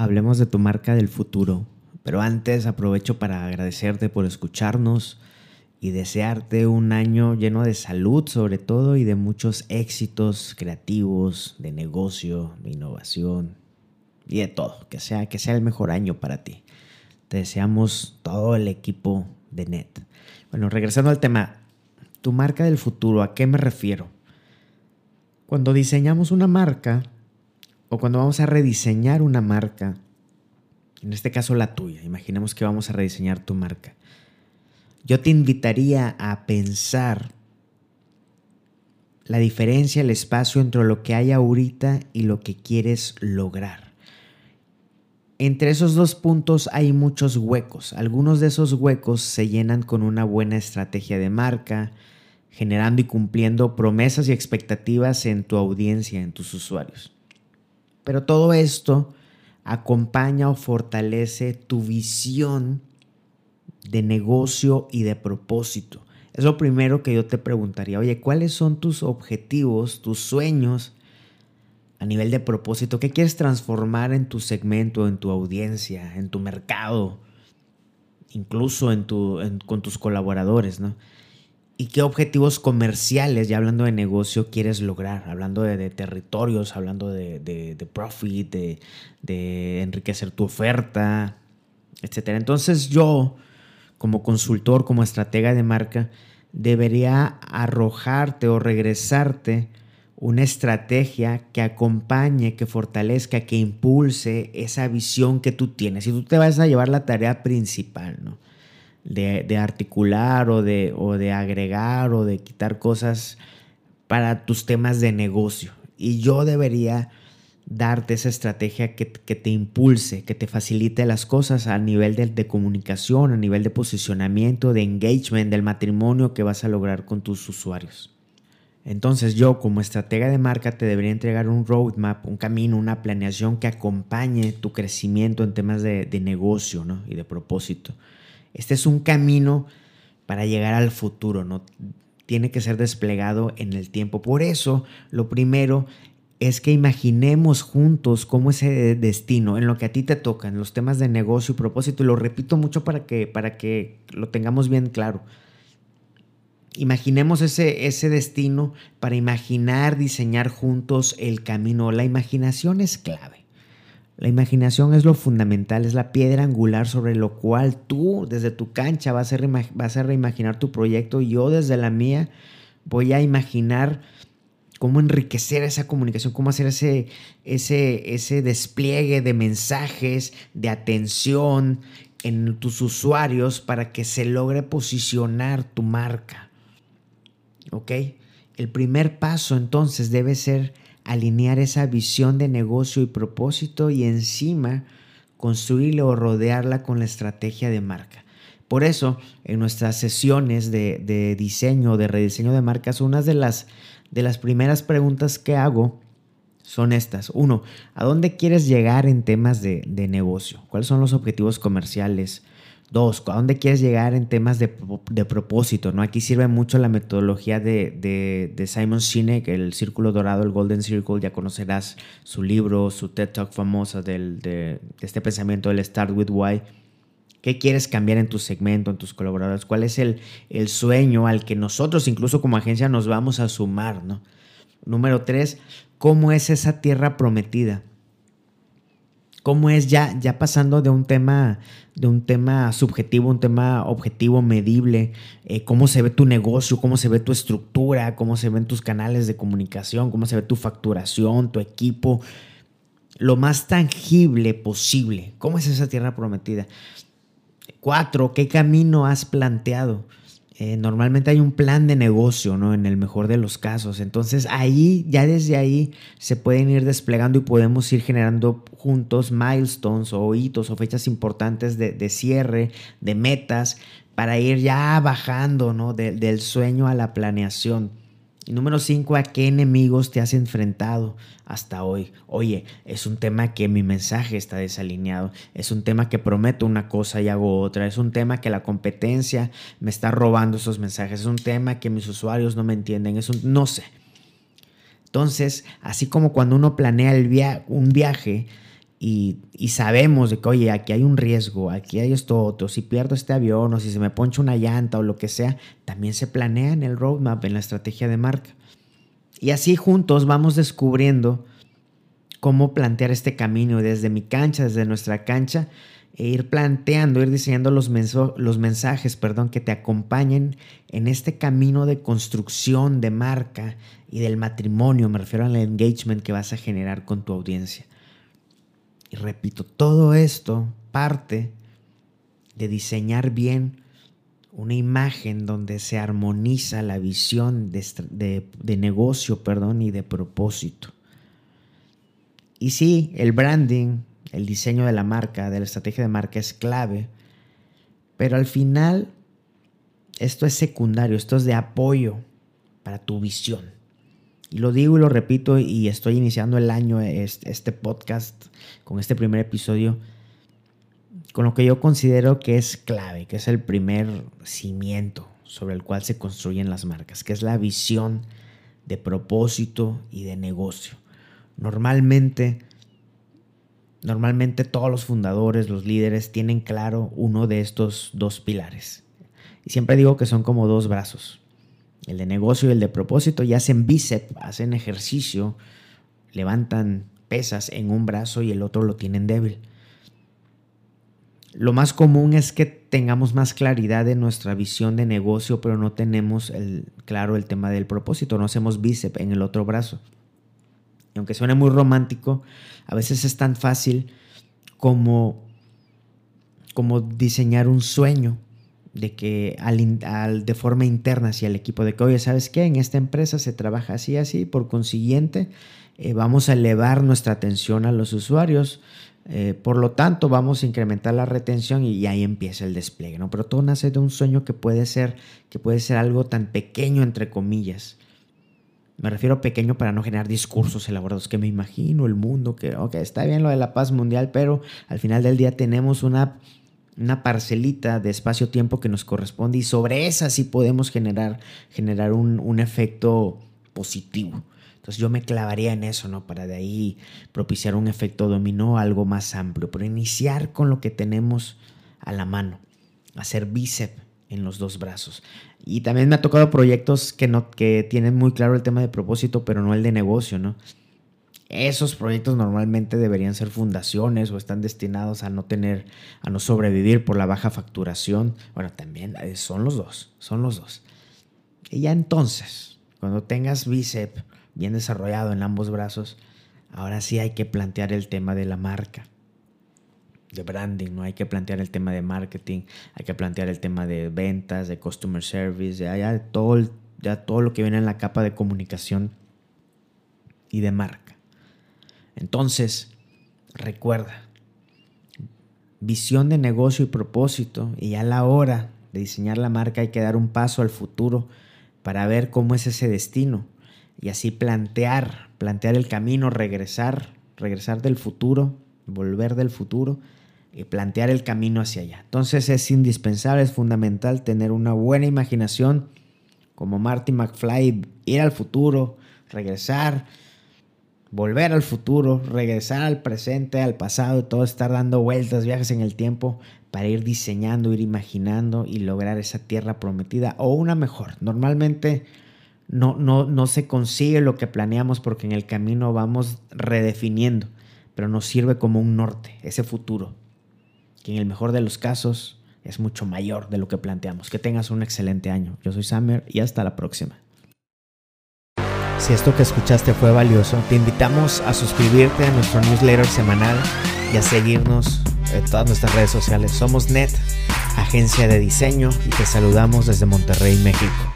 hablemos de tu marca del futuro. Pero antes aprovecho para agradecerte por escucharnos y desearte un año lleno de salud sobre todo y de muchos éxitos creativos, de negocio, de innovación y de todo, que sea, que sea el mejor año para ti. Te deseamos todo el equipo de NET. Bueno, regresando al tema, tu marca del futuro, ¿a qué me refiero? Cuando diseñamos una marca o cuando vamos a rediseñar una marca, en este caso la tuya, imaginemos que vamos a rediseñar tu marca, yo te invitaría a pensar la diferencia, el espacio entre lo que hay ahorita y lo que quieres lograr. Entre esos dos puntos hay muchos huecos. Algunos de esos huecos se llenan con una buena estrategia de marca, generando y cumpliendo promesas y expectativas en tu audiencia, en tus usuarios. Pero todo esto acompaña o fortalece tu visión de negocio y de propósito. Es lo primero que yo te preguntaría, oye, ¿cuáles son tus objetivos, tus sueños a nivel de propósito, ¿qué quieres transformar en tu segmento, en tu audiencia, en tu mercado, incluso en tu, con tus colaboradores, ¿no? ¿Y qué objetivos comerciales, ya hablando de negocio, quieres lograr? Hablando de, territorios, hablando de, de profit, de, enriquecer tu oferta, etc. Entonces yo, como consultor, como estratega de marca, debería arrojarte o regresarte una estrategia que acompañe, que fortalezca, que impulse esa visión que tú tienes. Y tú te vas a llevar la tarea principal, ¿no? De, articular o de, o de agregar o de quitar cosas para tus temas de negocio. Y yo debería darte esa estrategia que, te impulse, que te facilite las cosas a nivel de, de, comunicación, a nivel de posicionamiento, de engagement, del matrimonio que vas a lograr con tus usuarios. Entonces yo como estratega de marca te debería entregar un roadmap, un camino, una planeación que acompañe tu crecimiento en temas de, negocio y de propósito. Este es un camino para llegar al futuro, ¿no? Tiene que ser desplegado en el tiempo. Por eso, lo primero es que imaginemos juntos cómo ese destino, en lo que a ti te toca, en los temas de negocio y propósito, y lo repito mucho para que, para que lo tengamos bien claro Imaginemos ese, ese destino para imaginar, diseñar juntos el camino. La imaginación es clave. La imaginación es lo fundamental, es la piedra angular sobre lo cual tú desde tu cancha vas a, reimaginar tu proyecto yo desde la mía voy a imaginar cómo enriquecer esa comunicación, cómo hacer ese, ese, ese despliegue de mensajes, de atención en tus usuarios para que se logre posicionar tu marca. ¿ok? El primer paso entonces debe ser alinear esa visión de negocio y propósito y encima construirla o rodearla con la estrategia de marca. Por eso, en nuestras sesiones de, diseño, de rediseño de marcas, una de las, de las primeras preguntas que hago son estas. Uno, ¿a dónde quieres llegar en temas de, de negocio? ¿Cuáles son los objetivos comerciales? Dos, ¿a dónde quieres llegar en temas de, propósito? ¿no? Aquí sirve mucho la metodología de, Simon Sinek, el Círculo Dorado, el Golden Circle. Ya conocerás su libro, su TED Talk famosa del, de, este pensamiento del Start with Why. ¿Qué quieres cambiar en tu segmento, en tus colaboradores? ¿Cuál es el, el sueño al que nosotros, incluso como agencia, nos vamos a sumar? ¿no? Número tres, ¿cómo es esa tierra prometida? Cómo es ya, ya pasando de un tema, de un tema subjetivo, un tema objetivo, medible, eh, cómo se ve tu negocio, cómo se ve tu estructura, cómo se ven tus canales de comunicación, cómo se ve tu facturación, tu equipo, lo más tangible posible. ¿Cómo es esa tierra prometida? Cuatro, ¿qué camino has planteado? Eh, normalmente hay un plan de negocio, ¿no? En el mejor de los casos. Entonces ahí, ya desde ahí, se pueden ir desplegando y podemos ir generando juntos milestones o hitos o fechas importantes de, cierre, de metas, para ir ya bajando, ¿no? del sueño a la planeación. Y número cinco, ¿a qué enemigos te has enfrentado hasta hoy? Oye, es un tema que mi mensaje está desalineado, es un tema que prometo una cosa y hago otra, es un tema que la competencia me está robando esos mensajes, es un tema que mis usuarios no me entienden, es un, no sé. Entonces, así como cuando uno planea el un viaje, y, sabemos de que, oye, aquí hay un riesgo, aquí hay esto otro, si pierdo este avión o si se me poncha una llanta o lo que sea, también se planea en el roadmap, en la estrategia de marca. Y así juntos vamos descubriendo cómo plantear este camino desde mi cancha, desde nuestra cancha, e ir planteando, ir diseñando los, los mensajes perdón, que te acompañen en este camino de construcción de marca y del matrimonio, me refiero al engagement que vas a generar con tu audiencia. Y repito, todo esto parte de diseñar bien una imagen donde se armoniza la visión de, negocio perdón, y de propósito. Y sí, el branding, el diseño de la marca, de la estrategia de marca es clave, pero al final esto es secundario, esto es de apoyo para tu visión. Y lo digo y lo repito y estoy iniciando el año, este, podcast, con este primer episodio, con lo que yo considero que es clave, que es el primer cimiento sobre el cual se construyen las marcas, que es la visión de propósito y de negocio. Normalmente, normalmente todos los fundadores, los líderes tienen claro uno de estos dos pilares. Y siempre digo que son como dos brazos el de negocio y el de propósito, y hacen bíceps, hacen ejercicio, levantan pesas en un brazo y el otro lo tienen débil. Lo más común es que tengamos más claridad en nuestra visión de negocio, pero no tenemos claro el tema del propósito, no hacemos bíceps en el otro brazo. Y aunque suene muy romántico, a veces es tan fácil como, como diseñar un sueño de que al, de forma interna hacia el equipo, de que, oye, ¿sabes qué? En esta empresa se trabaja así, así, por consiguiente, eh, vamos a elevar nuestra atención a los usuarios, eh, por lo tanto, vamos a incrementar la retención y, ahí empieza el despliegue, ¿no? Pero todo nace de un sueño que puede ser, que puede ser algo tan pequeño, entre comillas. Me refiero pequeño para no generar discursos elaborados, que me imagino el mundo, que, ok, está bien lo de la paz mundial, pero al final del día tenemos una una parcelita de espacio-tiempo que nos corresponde y sobre esa sí podemos generar, generar un, efecto positivo. Entonces yo me clavaría en eso, ¿no? Para de ahí propiciar un efecto dominó algo más amplio, pero iniciar con lo que tenemos a la mano, hacer bíceps en los dos brazos. Y también me ha tocado proyectos que, no, que tienen muy claro el tema de propósito, pero no el de negocio, ¿no? Esos proyectos normalmente deberían ser fundaciones o están destinados a no tener, a no sobrevivir por la baja facturación. Bueno, también eh, son los dos, son los dos. Y ya entonces, cuando tengas bíceps bien desarrollado en ambos brazos, ahora sí hay que plantear el tema de la marca, de branding, ¿no? Hay que plantear el tema de marketing, hay que plantear el tema de ventas, de customer service, de ya todo, ya todo lo que viene en la capa de comunicación y de marca. Entonces, recuerda, visión de negocio y propósito, y a la hora de diseñar la marca hay que dar un paso al futuro para ver cómo es ese destino y así plantear, plantear el camino, regresar, regresar del futuro, volver del futuro y plantear el camino hacia allá. Entonces es indispensable, es fundamental tener una buena imaginación como Marty McFly, ir al futuro, regresar, volver al futuro, regresar al presente, al pasado, todo estar dando vueltas, viajes en el tiempo para ir diseñando, ir imaginando y lograr esa tierra prometida o una mejor. Normalmente no, no, no se consigue lo que planeamos porque en el camino vamos redefiniendo, pero nos sirve como un norte, ese futuro, que en el mejor de los casos es mucho mayor de lo que planteamos. Que tengas un excelente año. Yo soy Samer y hasta la próxima. Si esto que escuchaste fue valioso, te invitamos a suscribirte a nuestro newsletter semanal y a seguirnos en todas nuestras redes sociales. Somos NET, agencia de diseño, y te saludamos desde Monterrey, México.